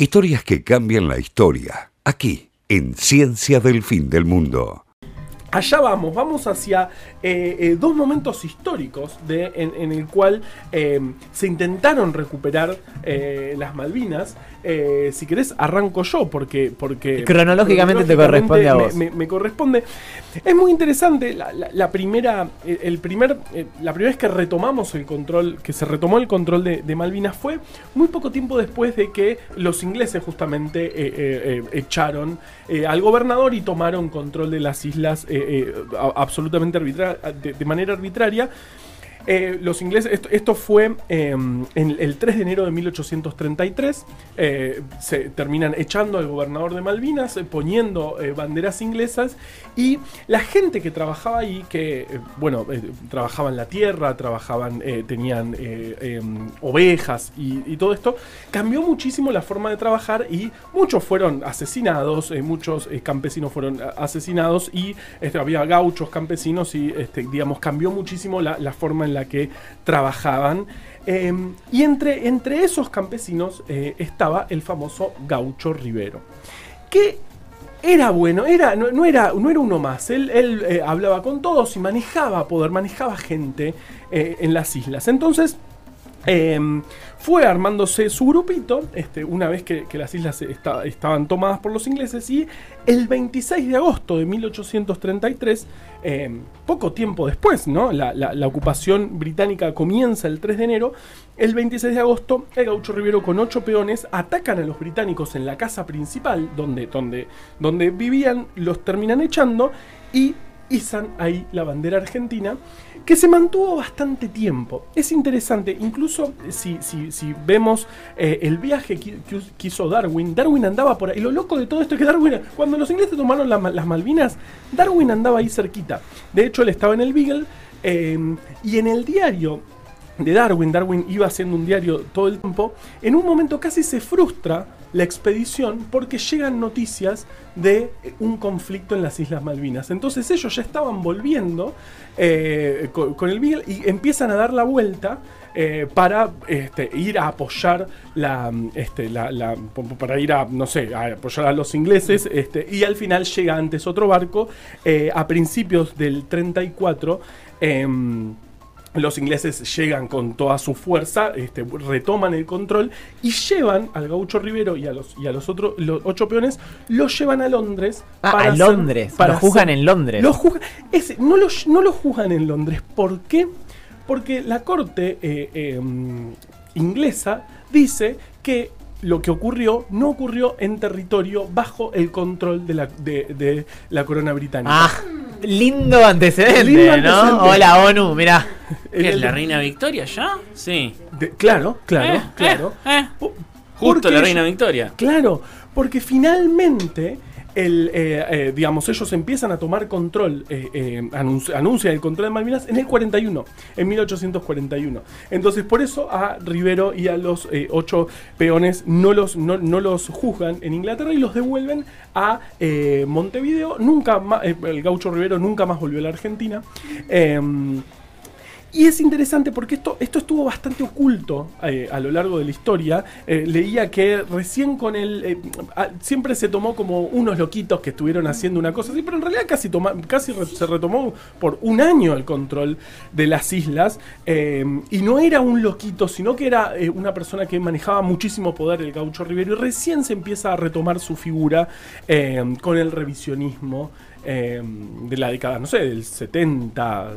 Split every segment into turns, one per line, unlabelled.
Historias que cambian la historia. Aquí, en Ciencia del Fin del Mundo.
Allá vamos, vamos hacia eh, eh, dos momentos históricos de, en, el cual eh, se intentaron recuperar las Malvinas. si querés, arranco yo, porque. porque
cronológicamente, te corresponde a vos.
Me, corresponde. Es muy interesante. La, primera. El primer, la primera vez que retomamos el control, que se retomó el control de, Malvinas fue muy poco tiempo después de que los ingleses justamente echaron al gobernador y tomaron control de las islas eh, absolutamente de, manera arbitraria. Eh, los ingleses, esto, fue em, en el 3 de enero de 1833, eh, se terminan echando al gobernador de Malvinas, eh, poniendo banderas inglesas y la gente que trabajaba ahí, que, bueno, trabajaban la tierra, trabajaban, tenían em, ovejas y, todo esto, cambió muchísimo la forma de trabajar y muchos fueron asesinados, muchos campesinos fueron asesinados y este, había gauchos campesinos y, este, digamos, cambió muchísimo la, la forma en la que trabajaban. Em, y entre, entre esos campesinos eh, estaba el famoso gaucho Rivero, que era bueno, era, no, era, no era uno más, él, él eh, hablaba con todos y manejaba poder, manejaba gente eh, en las islas. Entonces, em, fue armándose su grupito, este, una vez que, las islas estaban tomadas por los ingleses, y el 26 de agosto de 1833, em, poco tiempo después. La, ocupación británica comienza el 3 de enero, el 26 de agosto, el gaucho Rivero con ocho peones atacan a los británicos en la casa principal, donde, donde, donde vivían, los terminan echando, y izan ahí la bandera argentina, que se mantuvo bastante tiempo. Es interesante, incluso si, si, si vemos eh, el viaje que, hizo Darwin, Darwin andaba por ahí. Lo loco de todo esto es que Darwin, cuando los ingleses tomaron las Malvinas, Darwin andaba ahí cerquita. De hecho, él estaba en el Beagle eh, y en el diario de Darwin, Darwin iba haciendo un diario todo el tiempo, en un momento casi se frustra la expedición porque llegan noticias de un conflicto en las Islas Malvinas. Entonces ellos ya estaban volviendo eh, con, el Beagle y empiezan a dar la vuelta eh, para este, ir a apoyar la, este, para ir a, no sé, apoyar a los ingleses este, y al final llega antes otro barco eh, a principios del 34 los ingleses llegan con toda su fuerza, este, retoman el control y llevan al gaucho Rivero y a los, y a los otros los ocho peones, los llevan a Londres.
Ah, a Londres. para lo juzgan en Londres.
No, los, no los juzgan en Londres. ¿Por qué? Porque la corte eh, em, inglesa dice que lo que ocurrió no ocurrió en territorio bajo el control de la, de, la corona británica.
Ah, lindo antecedente, ¿no? Hola, ONU, mira.
¿Qué es la reina Victoria ya? Sí.
claro, claro, eh, claro.
Eh, eh. Justo la reina Victoria.
Claro, porque finalmente eh, eh, digamos, ellos empiezan a tomar control, eh, anuncian el control de Malvinas en el 41, en 1841. Entonces, por eso a Rivero y a los ocho peones no los, no, los juzgan en Inglaterra y los devuelven a Montevideo. Nunca más, el gaucho Rivero nunca más volvió a la Argentina. Y es interesante porque esto, esto estuvo bastante oculto eh, a lo largo de la historia. Eh, leía que recién con él eh, siempre se tomó como unos loquitos que estuvieron haciendo una cosa así, pero en realidad casi, casi se retomó por un año el control de las islas. y no era un loquito, sino que era una persona que manejaba muchísimo poder, el gaucho Rivero, y recién se empieza a retomar su figura con el revisionismo. Em, de la década, no sé, del 70,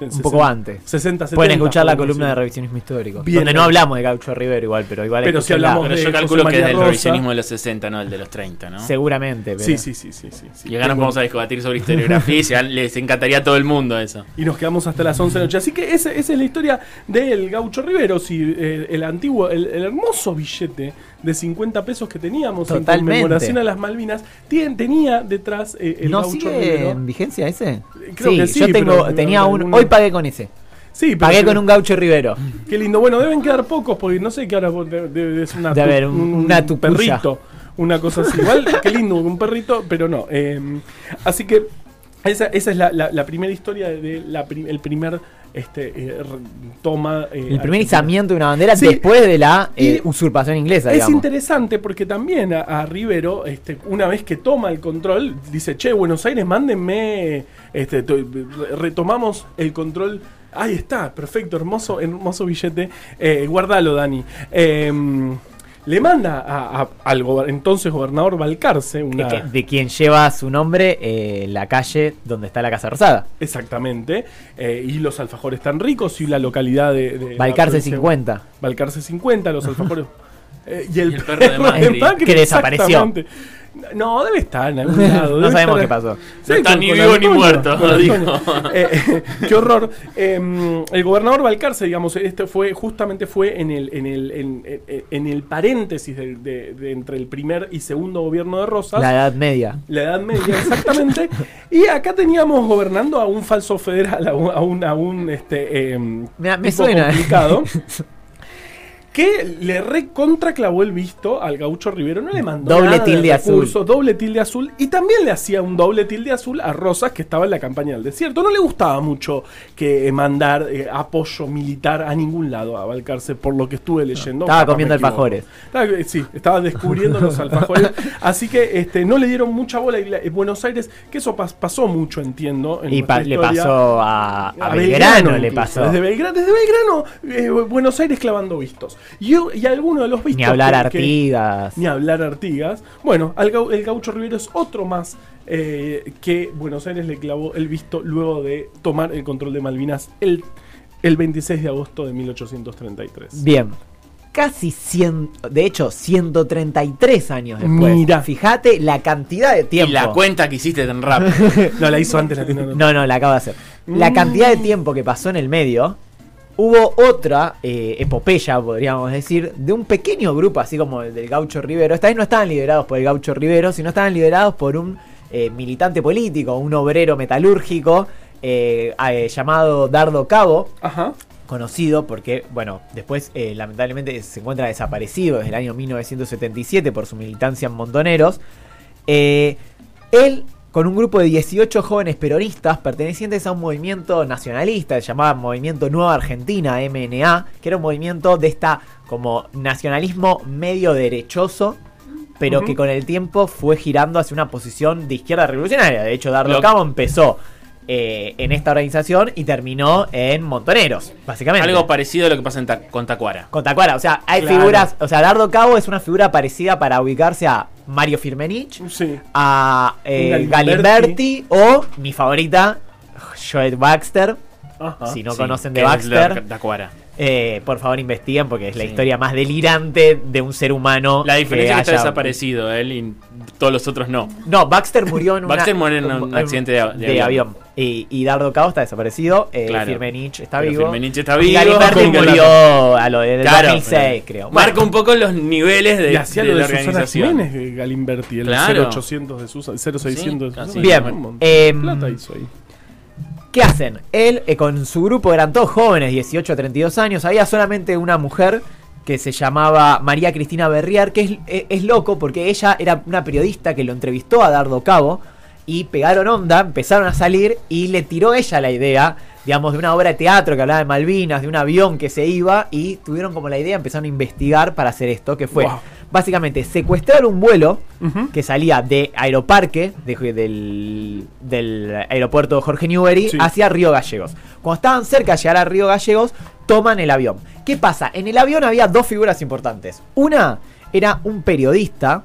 un poco antes.
60, 70.
Pueden escuchar la columna de revisionismo histórico. donde no hablamos de Gaucho Rivero igual, pero igual
Pero si hablamos
yo calculo que es del revisionismo de los 60, no el de los 30, ¿no?
Seguramente.
Pero... Sí, sí, sí, sí, sí,
Y acá nos vamos a debatir sobre historiografía y les encantaría a todo el mundo eso.
Y nos quedamos hasta las 11 de la noche. Así que esa, es la historia del Gaucho Rivero, si eh, el antiguo, el hermoso billete de 50 pesos que teníamos
en conmemoración
a las Malvinas, tenía detrás eh, el
¿No sigue en vigencia ese? Creo sí, que sí, yo tengo, tenía un, hoy pagué con ese. Sí, Pagué con un gaucho Rivero.
Qué lindo. Bueno, deben quedar pocos porque no sé qué ahora debe ser una,
de haber un, una tu
perrito. Una cosa así. Igual, qué lindo, un perrito, pero no. Eh, así que esa, esa es la, la, primera historia del de el primer este, eh, toma...
Eh, el primer izamiento de una bandera después de la usurpación inglesa.
Es interesante porque también a, Rivero, este, una vez que toma el control, dice, che, Buenos Aires, mándenme, este, retomamos el control Ahí está, perfecto, hermoso, hermoso billete. Eh, guardalo, Dani. Le manda al entonces gobernador Balcarce una...
De, quien lleva su nombre eh, la calle donde está la Casa Rosada.
Exactamente. Eh, y los alfajores tan ricos y la localidad de...
Balcarce 50.
Balcarce 50, los alfajores...
Eh, y, el perro, de
Macri, que desapareció.
No, debe estar en algún lado.
no sabemos qué pasó.
no está ni vivo ni muerto.
Eh, eh, qué horror. Em, el gobernador Balcarce, digamos, este fue justamente fue en el, en el, en, el paréntesis de, entre el primer y segundo gobierno de Rosas.
La Edad Media.
La Edad Media, exactamente. y acá teníamos gobernando a un falso federal, a un, a un, este, em,
me, suena.
complicado. que le recontraclavó el visto al gaucho Rivero, no le mandó
doble tilde azul.
doble tilde azul, y también le hacía un doble tilde azul a Rosas, que estaba en la campaña del desierto. No le gustaba mucho que mandar eh, apoyo militar a ningún lado a Balcarce, por lo que estuve leyendo.
estaba comiendo alfajores.
Eh, sí, estaba descubriendo los alfajores. Así que este, no le dieron mucha bola en Buenos Aires, que eso pasó mucho, entiendo.
y le pasó a, Belgrano, le pasó.
Desde Belgrano, desde Belgrano eh, Buenos Aires clavando vistos. Y, y alguno de los vistos.
Ni hablar Artigas.
ni hablar Artigas. Bueno, el Gaucho Rivero es otro más eh, que Buenos Aires le clavó el visto luego de tomar el control de Malvinas el, el 26 de agosto de 1833.
Bien. Casi 100, de hecho, 133 años después. Mira. Fíjate la cantidad de tiempo. Y
la cuenta que hiciste tan rápido.
no, la hizo antes la
No, no, la acabo de hacer. La cantidad de tiempo que pasó en el medio hubo otra eh, epopeya, podríamos decir, de un pequeño grupo, así como el del Gaucho Rivero. Esta vez no estaban liderados por el Gaucho Rivero, sino estaban liderados por un eh, militante político, un obrero metalúrgico eh, llamado Dardo Cabo. Conocido porque, bueno, después lamentablemente se encuentra desaparecido desde el año 1977 por su militancia en Montoneros. él con un grupo de 18 jóvenes peronistas pertenecientes a un movimiento nacionalista, se llamaba Movimiento Nueva Argentina, MNA, que era un movimiento de esta como nacionalismo medio derechoso, pero que con el tiempo fue girando hacia una posición de izquierda revolucionaria. De hecho, Dardo Cabo empezó eh, en esta organización y terminó en Montoneros, básicamente.
Algo parecido a lo que pasa en con Tacuara.
Con Tacuara, o sea, hay figuras, o sea, Dardo Cabo es una figura parecida para ubicarse a Mario Firmenich, a eh, Galimberti. o mi favorita, Joet Baxter. Si no conocen de Baxter. Eh, por favor investiguen porque es la historia más delirante de un ser humano.
La diferencia es que está desaparecido él y todos los otros no.
No, Baxter murió en,
Baxter murió en un, accidente de, avión.
Y, Dardo Cao está desaparecido. Eh, Firmenich está vivo.
Firmenich está vivo.
Y Galimberti murió a lo de 2006, creo.
Marca un poco los niveles de,
y hacía de, lo de la organización. Jiménez, Galimberti, el claro. 0800 de Susa, 0600 de Susa.
Bien. Eh, plata hizo ahí. ¿Qué hacen? Él eh, con su grupo eran todos jóvenes, 18 a 32 años. Había solamente una mujer que se llamaba María Cristina Berriar, que es, eh, es, loco porque ella era una periodista que lo entrevistó a Dardo Cabo y pegaron onda, empezaron a salir y le tiró ella la idea, digamos, de una obra de teatro que hablaba de Malvinas, de un avión que se iba y tuvieron como la idea, empezaron a investigar para hacer esto, que fue básicamente secuestrar un vuelo que salía de Aeroparque, del, aeropuerto Jorge Newbery, hacia Río Gallegos. Cuando estaban cerca de llegar a Río Gallegos, toman el avión. ¿Qué pasa? En el avión había dos figuras importantes. Una era un periodista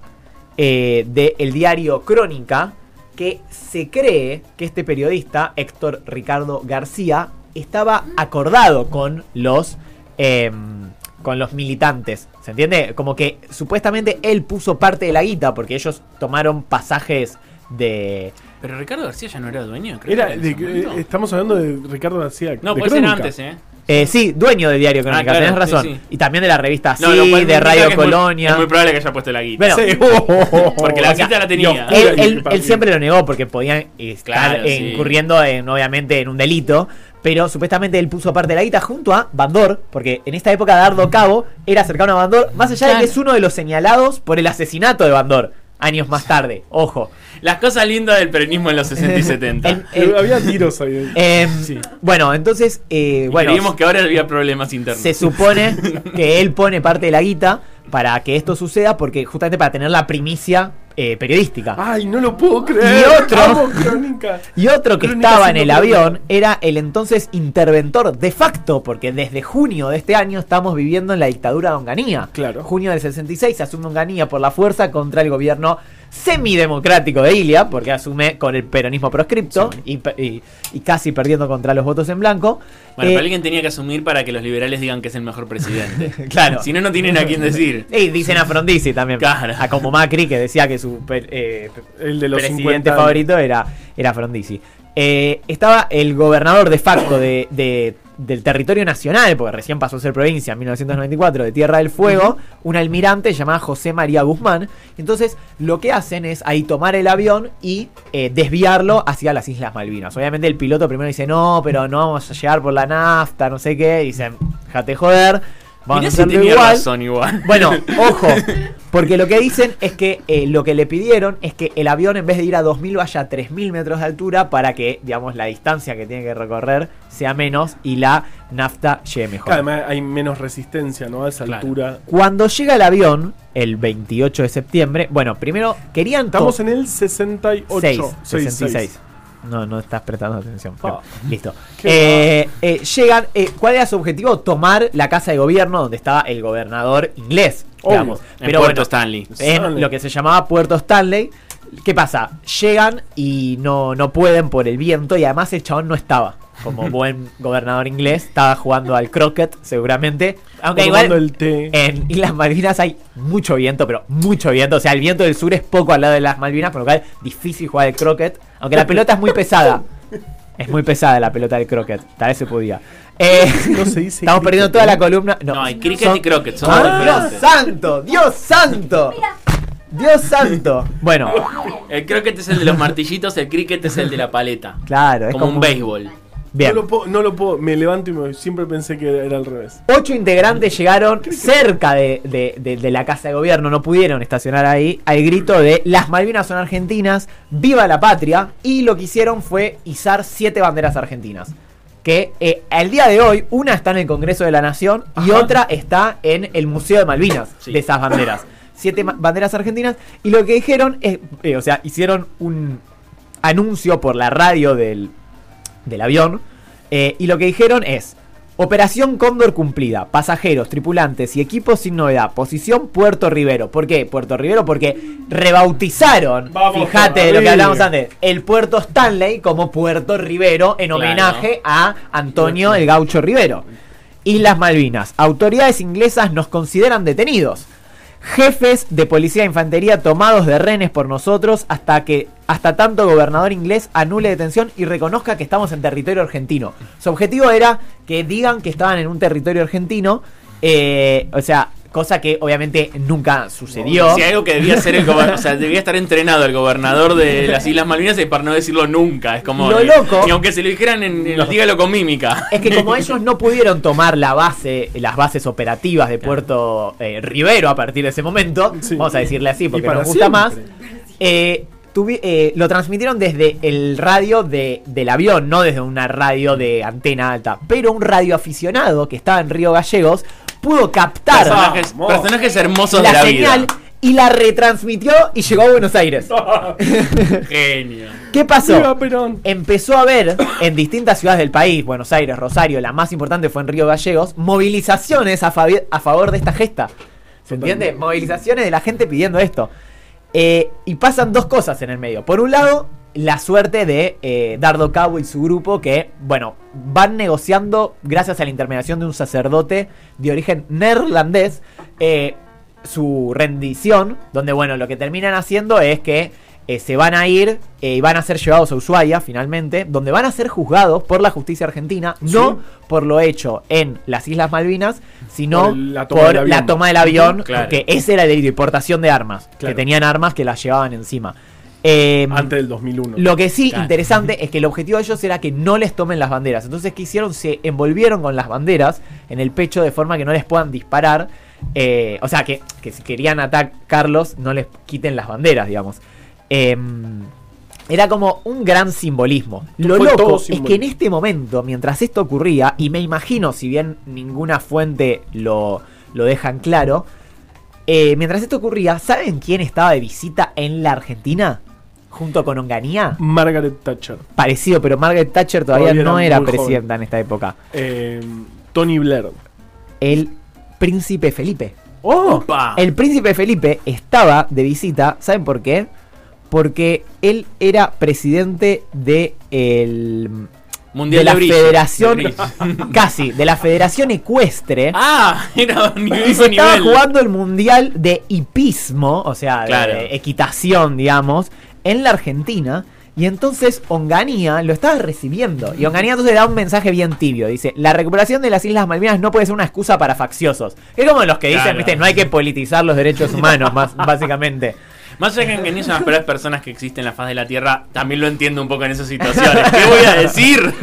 eh, del diario Crónica, que se cree que este periodista, Héctor Ricardo García, estaba acordado con los... Em, con los militantes. ¿Se entiende? Como que supuestamente él puso parte de la guita porque ellos tomaron pasajes de.
Pero Ricardo García ya no era dueño,
creo. Eh, estamos hablando de Ricardo García.
No, puede ser antes, ¿eh?
Eh, sí, dueño del diario Crónica, ah, tenés razón. Y también de la revista Sí, de Radio Colonia.
Es muy, probable que haya puesto la guita. sí. porque la guita la tenía.
él, siempre lo negó porque podían estar incurriendo en, obviamente en un delito. Pero supuestamente él puso parte de la guita junto a Bandor, porque en esta época Dardo Cabo era cercano a Bandor, más allá de que es uno de los señalados por el asesinato de Bandor. años más tarde. Ojo.
Las cosas lindas del peronismo en los 60 y 70.
El- el-
Había tiros ahí.
em,
Sí.
Bueno, entonces, eh, bueno,
creímos que ahora había problemas internos.
se supone que él pone parte de la guita para que esto suceda, porque justamente para tener la primicia eh, periodística.
Ay, no lo puedo creer.
Y otro-
Amo.
Y otro que
Crónica
estaba en el avión era el entonces interventor de facto, porque desde junio de este año estamos viviendo en la dictadura de Onganía.
Claro.
Junio del 66 se asume Onganía por la fuerza contra el gobierno semidemocrático de Ilia, porque asume con el peronismo proscripto y, pe- y- y casi perdiendo contra los votos en blanco.
Bueno,
Eh,
pero alguien tenía que asumir para que los liberales digan que es el mejor presidente.
Claro.
Si no, no tienen a quién decir.
Y dicen a Frondizi también.
Claro.
A como Macri, que decía que su eh,
El de los
presidente
50 años.
favorito era, era Frondizi. Eh, estaba el gobernador de facto de, de- del territorio nacional, porque recién pasó a ser provincia en 1994, de Tierra del Fuego, un almirante llamado José María Guzmán. Entonces, lo que hacen es ahí tomar el avión y eh, desviarlo hacia las Islas Malvinas. Obviamente, el piloto primero dice: No, pero no vamos a llegar por la nafta, no sé qué. Dicen: Jate joder. Vamos
Mirá
a
si
hacerlo
tenía
igual.
razón igual.
Bueno, ojo, porque lo que dicen es que eh, lo que le pidieron es que el avión en vez de ir a 2000 vaya a 3000 metros de altura para que, digamos, la distancia que tiene que recorrer sea menos y la nafta llegue mejor.
Además hay menos resistencia, ¿no? A esa
Claro.
altura.
Cuando llega el avión, el 28 de septiembre, bueno, primero querían... to-
Estamos en el 68.
6,
66.
66. No, no estás prestando atención.
Ah.
Listo. Eh, eh, llegan. eh, ¿Cuál era su objetivo? Tomar la casa de gobierno donde estaba el gobernador inglés. Digamos.
En
Pero
Puerto
bueno,
Stanley.
en lo que se llamaba Puerto Stanley. ¿Qué pasa? Llegan y no, no pueden por el viento y además el chabón no estaba. Como buen gobernador inglés, estaba jugando al croquet seguramente. Aunque igual
el té.
en Islas Malvinas hay mucho viento, pero mucho viento. O sea, el viento del sur es poco al lado de las Malvinas, por lo cual difícil jugar el croquet. Aunque la pelota es muy pesada. Es muy pesada la pelota del croquet. Tal vez se podía. Eh,
No se dice
estamos
cricket,
perdiendo toda la columna. No,
No, hay cricket
son-
y croquet, son
¡Ah, ¡Dios santo! ¡Dios santo! ¡Dios santo! Bueno,
El croquet es el de los martillitos, el cricket es el de la paleta.
claro, es
como,
como
un béisbol.
Bien.
No lo puedo, no lo puedo. Me levanto y me, siempre pensé que era al revés.
Ocho integrantes llegaron cerca de, de- de- de la casa de gobierno, no pudieron estacionar ahí, al grito de las Malvinas son argentinas, viva la patria, y lo que hicieron fue izar siete banderas argentinas. Que eh, al día de hoy, una está en el Congreso de la Nación y
Ajá.
otra está en el Museo de Malvinas,
Sí.
de esas banderas. Siete banderas argentinas, y lo que dijeron es, eh, o sea, hicieron un anuncio por la radio del, del avión. eh, y lo que dijeron es: Operación Cóndor cumplida. Pasajeros, tripulantes y equipos sin novedad. Posición Puerto Rivero. ¿Por qué Puerto Rivero? Porque rebautizaron,
Vamos
fíjate de lo que hablamos antes, el Puerto Stanley como Puerto Rivero en
Claro.
homenaje a Antonio el Gaucho Rivero. Islas Malvinas. Autoridades inglesas nos consideran detenidos. Jefes de policía de infantería tomados de rehenes por nosotros hasta que hasta tanto gobernador inglés anule detención y reconozca que estamos en territorio argentino. Su objetivo era que digan que estaban en un territorio argentino, eh, o sea, cosa que obviamente nunca sucedió.
Si algo que debía ser el gobernador, o sea, debía estar entrenado el gobernador de las Islas Malvinas y para no decirlo nunca. Es como.
Lo loco-
Y aunque se lo dijeran en, en dígalo con mímica.
Es que como ellos no pudieron tomar la base, las bases operativas de Puerto eh, Rivero a partir de ese momento,
Sí.
vamos a decirle así porque nos gusta más, eh, tuvi- eh, lo transmitieron desde el radio de, del avión, no desde una radio de antena alta, pero un radio aficionado que estaba en Río Gallegos pudo captar
Personajes, personajes hermosos
la
de la
señal
vida.
y la retransmitió y llegó a Buenos Aires.
Genio.
¿Qué pasó?
Viva Perón.
empezó a haber en distintas ciudades del país, Buenos Aires, Rosario, la más importante fue en Río Gallegos, movilizaciones a favor de esta gesta. ¿Se entiende? Movilizaciones de la gente pidiendo esto. Eh, y pasan dos cosas en el medio. Por un lado, la suerte de eh, Dardo Cabo y su grupo que, bueno, van negociando gracias a la intermediación de un sacerdote de origen neerlandés. eh, su rendición, donde bueno, lo que terminan haciendo es que eh, se van a ir y van a ser llevados a Ushuaia finalmente, donde van a ser juzgados por la justicia argentina, no por lo hecho en las Islas Malvinas, sino
Por la toma
por
del avión.
la toma del avión,
Claro.
que ese era el de importación de armas,
Claro.
que tenían armas que las llevaban encima. Eh,
Antes del 2001.
lo que sí,
Claro.
interesante, es que el objetivo de ellos era que no les tomen las banderas. Entonces, ¿qué hicieron? Se envolvieron con las banderas en el pecho de forma que no les puedan disparar. Eh, o sea, que, que si querían atacarlos, no les quiten las banderas, digamos. Em, era como un gran simbolismo. Lo
Fue
loco es que en este momento, mientras esto ocurría, y me imagino, si bien ninguna fuente lo, lo dejan claro, eh, mientras esto ocurría, ¿saben quién estaba de visita en la Argentina? Junto con Onganía.
Margaret Thatcher.
Parecido, pero Margaret Thatcher todavía,
Todavía
no
era
era
muy joven.
presidenta en esta época.
Eh, Tony Blair.
El príncipe Felipe.
¡Oh!
Opa.
El príncipe Felipe estaba de visita, ¿saben por qué? Porque él era presidente de el
Mundial
de la
de.
Federación
De
casi, de la Federación Ecuestre.
Ah, era nivel,
se estaba
nivel.
jugando el mundial de hipismo, o sea, de equitación, digamos, en la Argentina. Y entonces Onganía lo estaba recibiendo. Y Onganía entonces da un mensaje bien tibio. Dice, la recuperación de las Islas Malvinas no puede ser una excusa para facciosos. Es como los que dicen,
Claro.
viste, no hay que politizar los derechos humanos, más, básicamente.
Más allá de que ni son las peores personas que existen en la faz de la Tierra, también lo entiendo un poco en esas situaciones. ¿Qué voy a decir?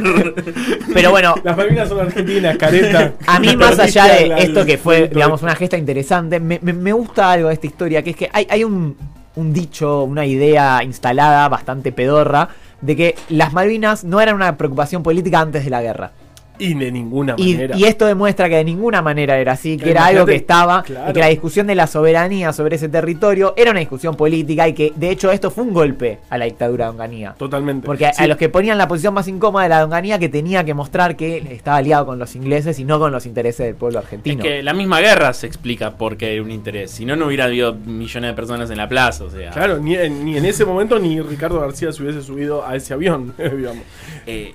Pero bueno,
Las Malvinas son argentinas, careta.
A mí, más allá de
la-
esto que fue, digamos, una gesta interesante, me, me- me gusta algo de esta historia, que es que hay, hay un, un dicho, una idea instalada bastante pedorra, de que las Malvinas no eran una preocupación política antes de la guerra.
Y de ninguna manera.
y esto demuestra que de ninguna manera era así, que era algo que estaba,
claro.
y que la discusión de la soberanía sobre ese territorio era una discusión política y que de hecho esto fue un golpe a la dictadura de Onganía.
Totalmente.
Porque a,
Sí.
a los que ponían la posición más incómoda de la Onganía que tenía que mostrar que estaba aliado con los ingleses y no con los intereses del pueblo
Es
argentino.
que la misma guerra se explica porque hay un interés. Si no, no hubiera habido millones de personas en la plaza. O sea,
Claro, ni, en- ni en ese momento ni Ricardo García se hubiese subido a ese avión, digamos.
Eh,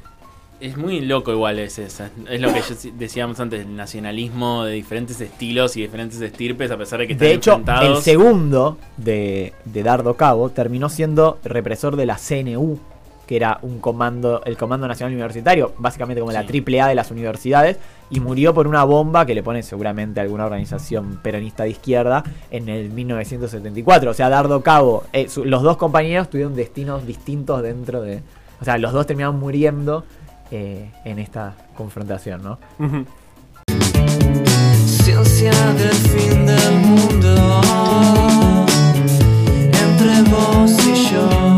es muy loco igual es esa. Es lo que yo decíamos antes, el nacionalismo de diferentes estilos y diferentes estirpes, a pesar de que están
De hecho, el
enfrentados.
segundo de, de Dardo Cabo terminó siendo represor de la CNU, que era un comando, el Comando Nacional Universitario, básicamente como la triple A de las universidades, y murió por una bomba que le pone seguramente alguna organización peronista de izquierda en el 1974. O sea, Dardo Cabo, eh, su- los dos compañeros tuvieron destinos distintos dentro de... O sea, los dos terminaron muriendo eh, en esta confrontación, ¿no?
Ciencia del fin del mundo entre vos y yo.